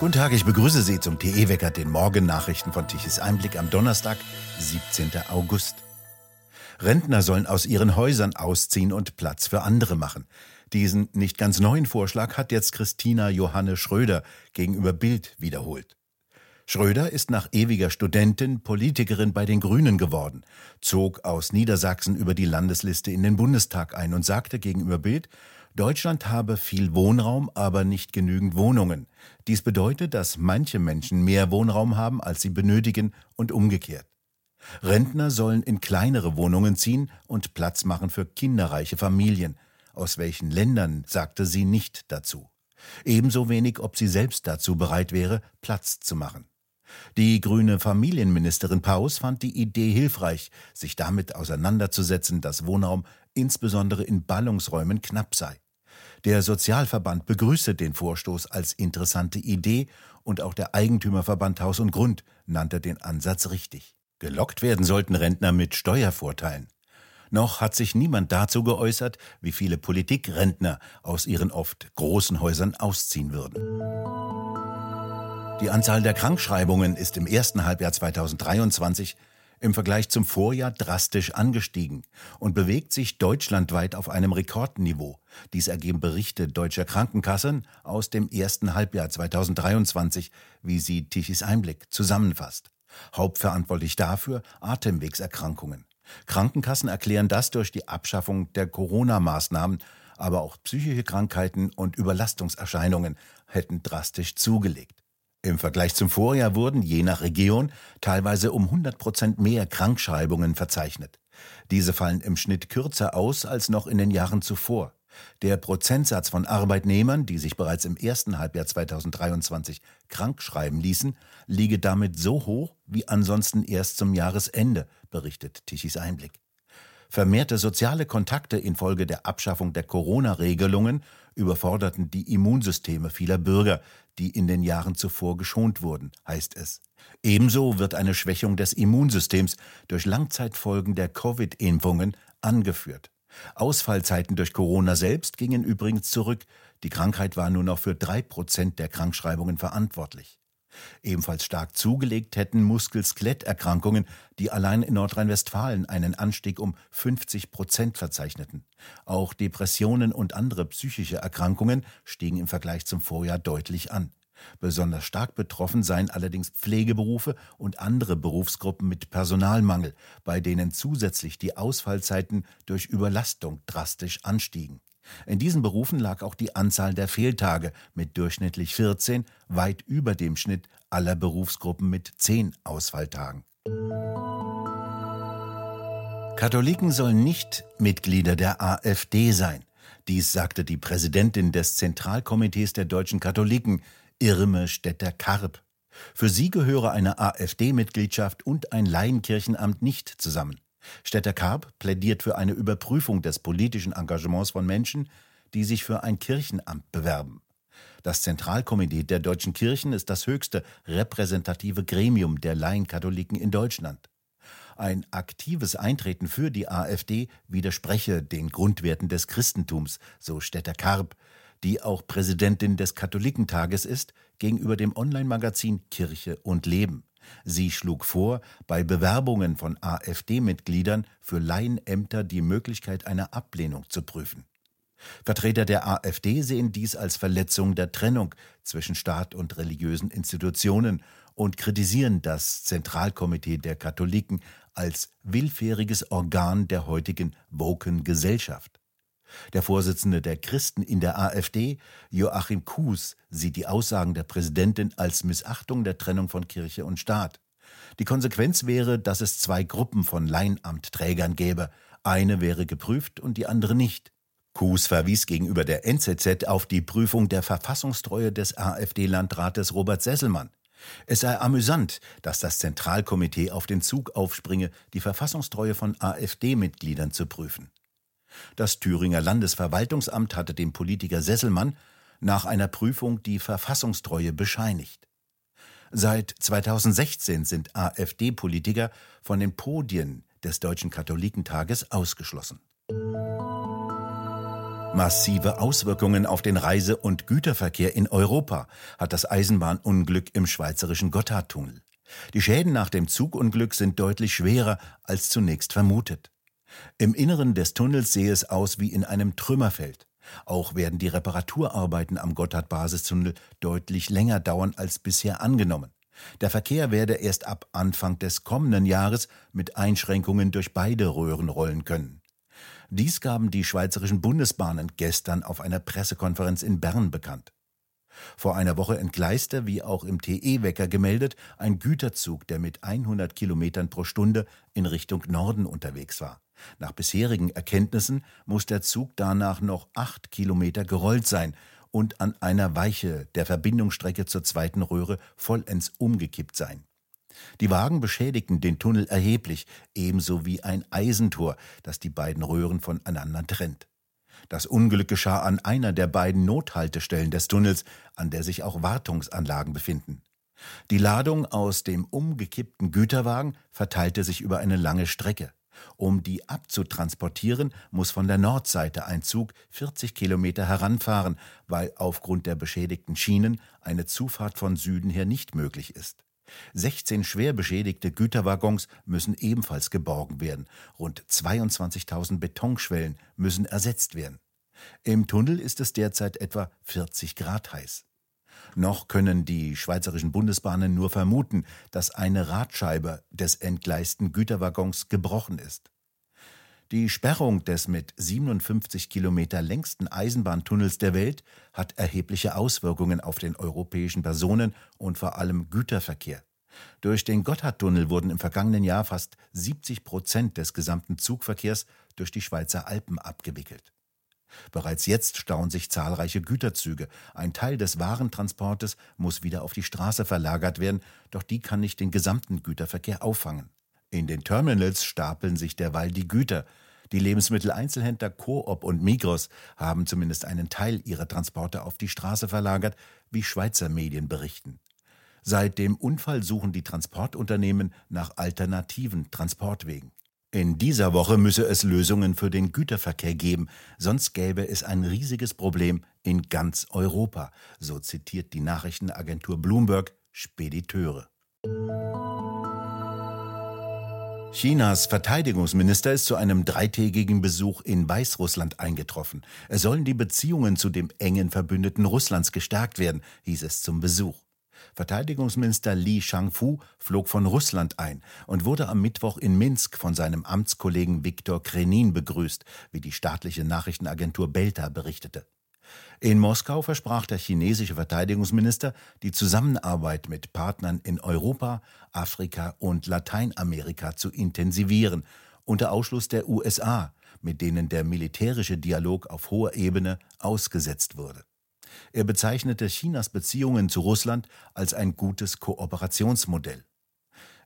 Guten Tag, ich begrüße Sie zum TE-Wecker, den Morgennachrichten von Tichys Einblick am Donnerstag, 17. August. Rentner sollen aus ihren Häusern ausziehen und Platz für andere machen. Diesen nicht ganz neuen Vorschlag hat jetzt Christina Johanne Schröder gegenüber Bild wiederholt. Schröder ist nach ewiger Studentin Politikerin bei den Grünen geworden, zog aus Niedersachsen über die Landesliste in den Bundestag ein und sagte gegenüber Bild, Deutschland habe viel Wohnraum, aber nicht genügend Wohnungen. Dies bedeutet, dass manche Menschen mehr Wohnraum haben, als sie benötigen und umgekehrt. Rentner sollen in kleinere Wohnungen ziehen und Platz machen für kinderreiche Familien. Aus welchen Ländern sagte sie nicht dazu. Ebenso wenig, ob sie selbst dazu bereit wäre, Platz zu machen. Die grüne Familienministerin Paus fand die Idee hilfreich, sich damit auseinanderzusetzen, dass Wohnraum insbesondere in Ballungsräumen knapp sei. Der Sozialverband begrüßte den Vorstoß als interessante Idee und auch der Eigentümerverband Haus und Grund nannte den Ansatz richtig. Gelockt werden sollten Rentner mit Steuervorteilen. Noch hat sich niemand dazu geäußert, wie viele Politikrentner aus ihren oft großen Häusern ausziehen würden. Die Anzahl der Krankschreibungen ist im ersten Halbjahr 2023 im Vergleich zum Vorjahr drastisch angestiegen und bewegt sich deutschlandweit auf einem Rekordniveau. Dies ergeben Berichte deutscher Krankenkassen aus dem ersten Halbjahr 2023, wie sie Tichys Einblick zusammenfasst. Hauptverantwortlich dafür Atemwegserkrankungen. Krankenkassen erklären das durch die Abschaffung der Corona-Maßnahmen, aber auch psychische Krankheiten und Überlastungserscheinungen hätten drastisch zugelegt. Im Vergleich zum Vorjahr wurden je nach Region teilweise um 100 Prozent mehr Krankschreibungen verzeichnet. Diese fallen im Schnitt kürzer aus als noch in den Jahren zuvor. Der Prozentsatz von Arbeitnehmern, die sich bereits im ersten Halbjahr 2023 krankschreiben ließen, liege damit so hoch wie ansonsten erst zum Jahresende, berichtet Tichys Einblick. Vermehrte soziale Kontakte infolge der Abschaffung der Corona-Regelungen überforderten die Immunsysteme vieler Bürger, die in den Jahren zuvor geschont wurden, heißt es. Ebenso wird eine Schwächung des Immunsystems durch Langzeitfolgen der Covid-Impfungen angeführt. Ausfallzeiten durch Corona selbst gingen übrigens zurück. Die Krankheit war nur noch für drei Prozent der Krankschreibungen verantwortlich. Ebenfalls stark zugelegt hätten Muskel-Skeletterkrankungen, die allein in Nordrhein-Westfalen einen Anstieg um 50 Prozent verzeichneten. Auch Depressionen und andere psychische Erkrankungen stiegen im Vergleich zum Vorjahr deutlich an. Besonders stark betroffen seien allerdings Pflegeberufe und andere Berufsgruppen mit Personalmangel, bei denen zusätzlich die Ausfallzeiten durch Überlastung drastisch anstiegen. In diesen Berufen lag auch die Anzahl der Fehltage mit durchschnittlich 14 weit über dem Schnitt aller Berufsgruppen mit 10 Ausfalltagen. Katholiken sollen nicht Mitglieder der AfD sein. Dies sagte die Präsidentin des Zentralkomitees der deutschen Katholiken, Irme Stetter-Karp. Für sie gehöre eine AfD-Mitgliedschaft und ein Laienkirchenamt nicht zusammen. Städter Karp plädiert für eine Überprüfung des politischen Engagements von Menschen, die sich für ein Kirchenamt bewerben. Das Zentralkomitee der deutschen Kirchen ist das höchste repräsentative Gremium der Laienkatholiken in Deutschland. Ein aktives Eintreten für die AfD widerspreche den Grundwerten des Christentums, so Städter Karp, die auch Präsidentin des Katholikentages ist, gegenüber dem Online-Magazin Kirche und Leben. Sie schlug vor, bei Bewerbungen von AfD-Mitgliedern für Laienämter die Möglichkeit einer Ablehnung zu prüfen. Vertreter der AfD sehen dies als Verletzung der Trennung zwischen Staat und religiösen Institutionen und kritisieren das Zentralkomitee der Katholiken als willfähriges Organ der heutigen woken Gesellschaft. Der Vorsitzende der Christen in der AfD, Joachim Kuhs, sieht die Aussagen der Präsidentin als Missachtung der Trennung von Kirche und Staat. Die Konsequenz wäre, dass es zwei Gruppen von Leinamtträgern gäbe. Eine wäre geprüft und die andere nicht. Kuhs verwies gegenüber der NZZ auf die Prüfung der Verfassungstreue des AfD-Landrates Robert Sesselmann. Es sei amüsant, dass das Zentralkomitee auf den Zug aufspringe, die Verfassungstreue von AfD-Mitgliedern zu prüfen. Das Thüringer Landesverwaltungsamt hatte dem Politiker Sesselmann nach einer Prüfung die Verfassungstreue bescheinigt. Seit 2016 sind AfD-Politiker von den Podien des Deutschen Katholikentages ausgeschlossen. Massive Auswirkungen auf den Reise- und Güterverkehr in Europa hat das Eisenbahnunglück im schweizerischen Gotthardtunnel. Die Schäden nach dem Zugunglück sind deutlich schwerer als zunächst vermutet. Im Inneren des Tunnels sehe es aus wie in einem Trümmerfeld. Auch werden die Reparaturarbeiten am Gotthard-Basistunnel deutlich länger dauern als bisher angenommen. Der Verkehr werde erst ab Anfang des kommenden Jahres mit Einschränkungen durch beide Röhren rollen können. Dies gaben die Schweizerischen Bundesbahnen gestern auf einer Pressekonferenz in Bern bekannt. Vor einer Woche entgleiste, wie auch im TE-Wecker gemeldet, ein Güterzug, der mit 100 Kilometern pro Stunde in Richtung Norden unterwegs war. Nach bisherigen Erkenntnissen muss der Zug danach noch acht Kilometer gerollt sein und an einer Weiche der Verbindungsstrecke zur zweiten Röhre vollends umgekippt sein. Die Wagen beschädigten den Tunnel erheblich, ebenso wie ein Eisentor, das die beiden Röhren voneinander trennt. Das Unglück geschah an einer der beiden Nothaltestellen des Tunnels, an der sich auch Wartungsanlagen befinden. Die Ladung aus dem umgekippten Güterwagen verteilte sich über eine lange Strecke. Um die abzutransportieren, muss von der Nordseite ein Zug 40 Kilometer heranfahren, weil aufgrund der beschädigten Schienen eine Zufahrt von Süden her nicht möglich ist. 16 schwer beschädigte Güterwaggons müssen ebenfalls geborgen werden. Rund 22.000 Betonschwellen müssen ersetzt werden. Im Tunnel ist es derzeit etwa 40 Grad heiß. Noch können die schweizerischen Bundesbahnen nur vermuten, dass eine Radscheibe des entgleisten Güterwaggons gebrochen ist. Die Sperrung des mit 57 Kilometer längsten Eisenbahntunnels der Welt hat erhebliche Auswirkungen auf den europäischen Personen- und vor allem Güterverkehr. Durch den Gotthardtunnel wurden im vergangenen Jahr fast 70 Prozent des gesamten Zugverkehrs durch die Schweizer Alpen abgewickelt. Bereits jetzt stauen sich zahlreiche Güterzüge. Ein Teil des Warentransportes muss wieder auf die Straße verlagert werden, doch die kann nicht den gesamten Güterverkehr auffangen. In den Terminals stapeln sich derweil die Güter. Die Lebensmitteleinzelhändler Coop und Migros haben zumindest einen Teil ihrer Transporte auf die Straße verlagert, wie Schweizer Medien berichten. Seit dem Unfall suchen die Transportunternehmen nach alternativen Transportwegen. In dieser Woche müsse es Lösungen für den Güterverkehr geben, sonst gäbe es ein riesiges Problem in ganz Europa, so zitiert die Nachrichtenagentur Bloomberg Spediteure. Chinas Verteidigungsminister ist zu einem dreitägigen Besuch in Weißrussland eingetroffen. Es sollen die Beziehungen zu dem engen Verbündeten Russlands gestärkt werden, hieß es zum Besuch. Verteidigungsminister Li Shangfu flog von Russland ein und wurde am Mittwoch in Minsk von seinem Amtskollegen Viktor Krenin begrüßt, wie die staatliche Nachrichtenagentur Belta berichtete. In Moskau versprach der chinesische Verteidigungsminister, die Zusammenarbeit mit Partnern in Europa, Afrika und Lateinamerika zu intensivieren, unter Ausschluss der USA, mit denen der militärische Dialog auf hoher Ebene ausgesetzt wurde. Er bezeichnete Chinas Beziehungen zu Russland als ein gutes Kooperationsmodell.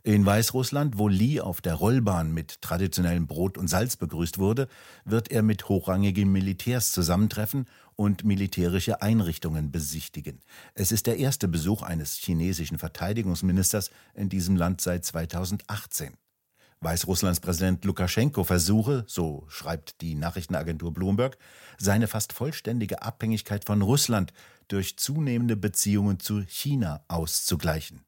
In Weißrussland, wo Li auf der Rollbahn mit traditionellem Brot und Salz begrüßt wurde, wird er mit hochrangigen Militärs zusammentreffen und militärische Einrichtungen besichtigen. Es ist der erste Besuch eines chinesischen Verteidigungsministers in diesem Land seit 2018. Weißrusslands Präsident Lukaschenko versuche, so schreibt die Nachrichtenagentur Bloomberg, seine fast vollständige Abhängigkeit von Russland durch zunehmende Beziehungen zu China auszugleichen.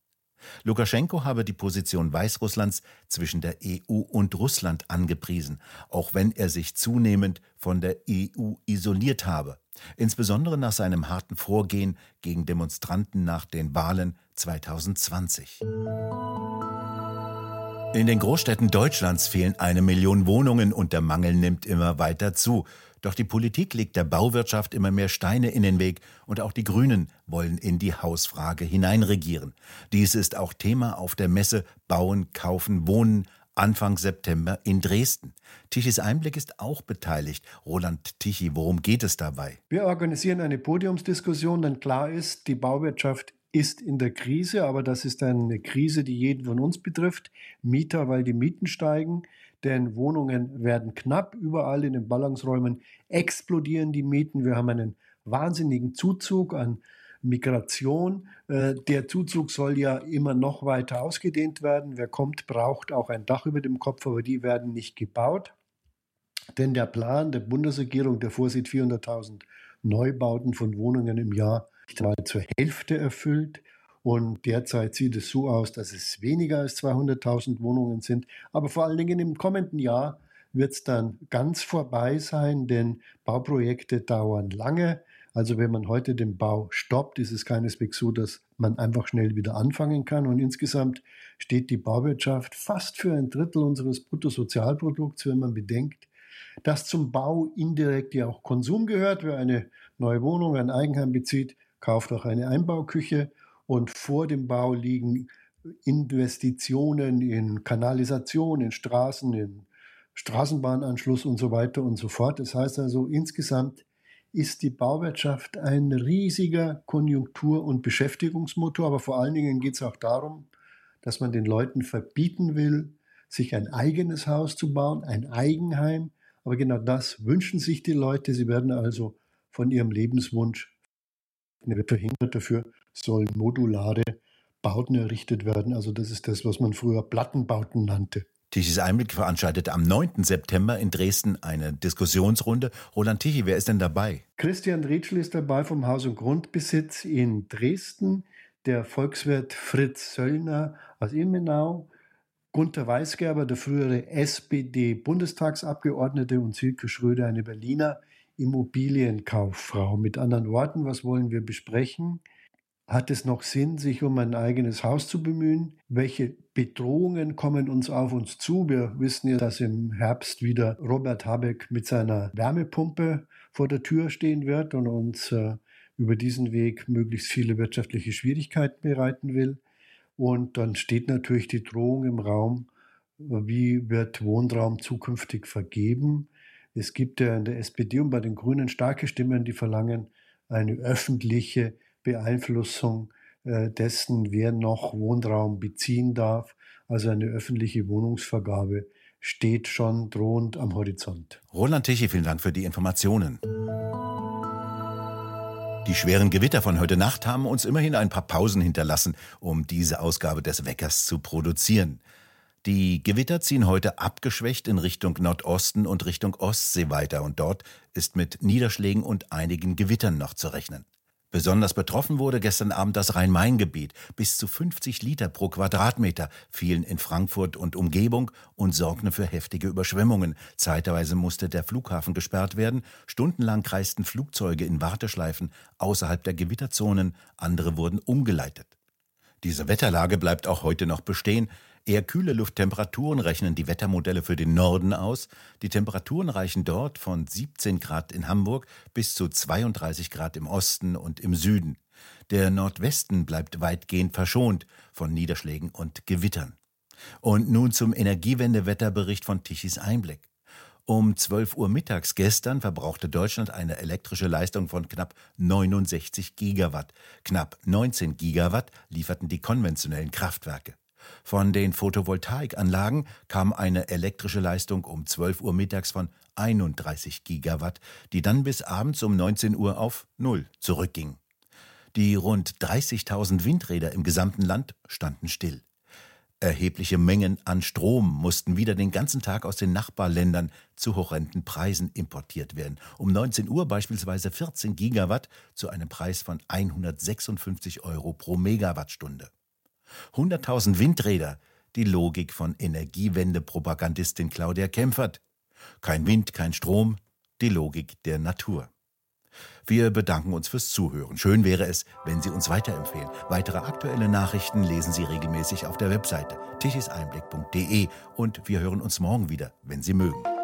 Lukaschenko habe die Position Weißrusslands zwischen der EU und Russland angepriesen, auch wenn er sich zunehmend von der EU isoliert habe, insbesondere nach seinem harten Vorgehen gegen Demonstranten nach den Wahlen 2020. In den Großstädten Deutschlands fehlen eine Million Wohnungen und der Mangel nimmt immer weiter zu. Doch die Politik legt der Bauwirtschaft immer mehr Steine in den Weg und auch die Grünen wollen in die Hausfrage hineinregieren. Dies ist auch Thema auf der Messe Bauen, Kaufen, Wohnen Anfang September in Dresden. Tichys Einblick ist auch beteiligt. Roland Tichy, worum geht es dabei? Wir organisieren eine Podiumsdiskussion, denn klar ist, die Bauwirtschaft ist in der Krise, aber das ist eine Krise, die jeden von uns betrifft. Mieter, weil die Mieten steigen, denn Wohnungen werden knapp. Überall in den Ballungsräumen explodieren die Mieten. Wir haben einen wahnsinnigen Zuzug an Migration. Äh, der Zuzug soll ja immer noch weiter ausgedehnt werden. Wer kommt, braucht auch ein Dach über dem Kopf, aber die werden nicht gebaut. Denn der Plan der Bundesregierung, der vorsieht 400.000 Neubauten von Wohnungen im Jahr, mal zur Hälfte erfüllt. Und derzeit sieht es so aus, dass es weniger als 200.000 Wohnungen sind. Aber vor allen Dingen im kommenden Jahr wird es dann ganz vorbei sein, denn Bauprojekte dauern lange. Also wenn man heute den Bau stoppt, ist es keineswegs so, dass man einfach schnell wieder anfangen kann. Und insgesamt steht die Bauwirtschaft fast für ein Drittel unseres Bruttosozialprodukts, wenn man bedenkt, dass zum Bau indirekt ja auch Konsum gehört. Wer eine neue Wohnung, ein Eigenheim bezieht, kauft auch eine Einbauküche. Und vor dem Bau liegen Investitionen in Kanalisation, in Straßen, in Straßenbahnanschluss und so weiter und so fort. Das heißt also, insgesamt ist die Bauwirtschaft ein riesiger Konjunktur- und Beschäftigungsmotor, aber vor allen Dingen geht es auch darum, dass man den Leuten verbieten will, sich ein eigenes Haus zu bauen, ein Eigenheim. Aber genau das wünschen sich die Leute. Sie werden also von ihrem Lebenswunsch verhindert. Dafür sollen modulare Bauten errichtet werden. Also das ist das, was man früher Plattenbauten nannte. Tichys Einblick veranstaltet am 9. September in Dresden eine Diskussionsrunde. Roland Tichy, wer ist denn dabei? Christian Rietschel ist dabei vom Haus- und Grundbesitz in Dresden, der Volkswirt Fritz Söllner aus Ilmenau, Gunter Weisgerber, der frühere SPD-Bundestagsabgeordnete und Silke Schröder, eine Berliner Immobilienkauffrau. Mit anderen Worten, was wollen wir besprechen? Hat es noch Sinn, sich um ein eigenes Haus zu bemühen? Welche Bedrohungen kommen uns auf uns zu? Wir wissen ja, dass im Herbst wieder Robert Habeck mit seiner Wärmepumpe vor der Tür stehen wird und uns äh, über diesen Weg möglichst viele wirtschaftliche Schwierigkeiten bereiten will. Und dann steht natürlich die Drohung im Raum, wie wird Wohnraum zukünftig vergeben? Es gibt ja in der SPD und bei den Grünen starke Stimmen, die verlangen eine öffentliche Beeinflussung äh, dessen, wer noch Wohnraum beziehen darf. Also eine öffentliche Wohnungsvergabe steht schon drohend am Horizont. Roland Tichy, vielen Dank für die Informationen. Die schweren Gewitter von heute Nacht haben uns immerhin ein paar Pausen hinterlassen, um diese Ausgabe des Weckers zu produzieren. Die Gewitter ziehen heute abgeschwächt in Richtung Nordosten und Richtung Ostsee weiter und dort ist mit Niederschlägen und einigen Gewittern noch zu rechnen. Besonders betroffen wurde gestern Abend das Rhein-Main-Gebiet. Bis zu 50 Liter pro Quadratmeter fielen in Frankfurt und Umgebung und sorgten für heftige Überschwemmungen. Zeitweise musste der Flughafen gesperrt werden. Stundenlang kreisten Flugzeuge in Warteschleifen außerhalb der Gewitterzonen. Andere wurden umgeleitet. Diese Wetterlage bleibt auch heute noch bestehen. Eher kühle Lufttemperaturen rechnen die Wettermodelle für den Norden aus. Die Temperaturen reichen dort von 17 Grad in Hamburg bis zu 32 Grad im Osten und im Süden. Der Nordwesten bleibt weitgehend verschont von Niederschlägen und Gewittern. Und nun zum Energiewendewetterbericht von Tichys Einblick. Um 12 Uhr mittags gestern verbrauchte Deutschland eine elektrische Leistung von knapp 69 Gigawatt. Knapp 19 Gigawatt lieferten die konventionellen Kraftwerke. Von den Photovoltaikanlagen kam eine elektrische Leistung um 12 Uhr mittags von 31 Gigawatt, die dann bis abends um 19 Uhr auf Null zurückging. Die rund 30.000 Windräder im gesamten Land standen still. Erhebliche Mengen an Strom mussten wieder den ganzen Tag aus den Nachbarländern zu horrenden Preisen importiert werden. Um 19 Uhr beispielsweise 14 Gigawatt zu einem Preis von 156 Euro pro Megawattstunde. 100.000 Windräder, die Logik von Energiewende-Propagandistin Claudia Kempfert. Kein Wind, kein Strom, die Logik der Natur. Wir bedanken uns fürs Zuhören. Schön wäre es, wenn Sie uns weiterempfehlen. Weitere aktuelle Nachrichten lesen Sie regelmäßig auf der Webseite tichiseinblick.de und wir hören uns morgen wieder, wenn Sie mögen.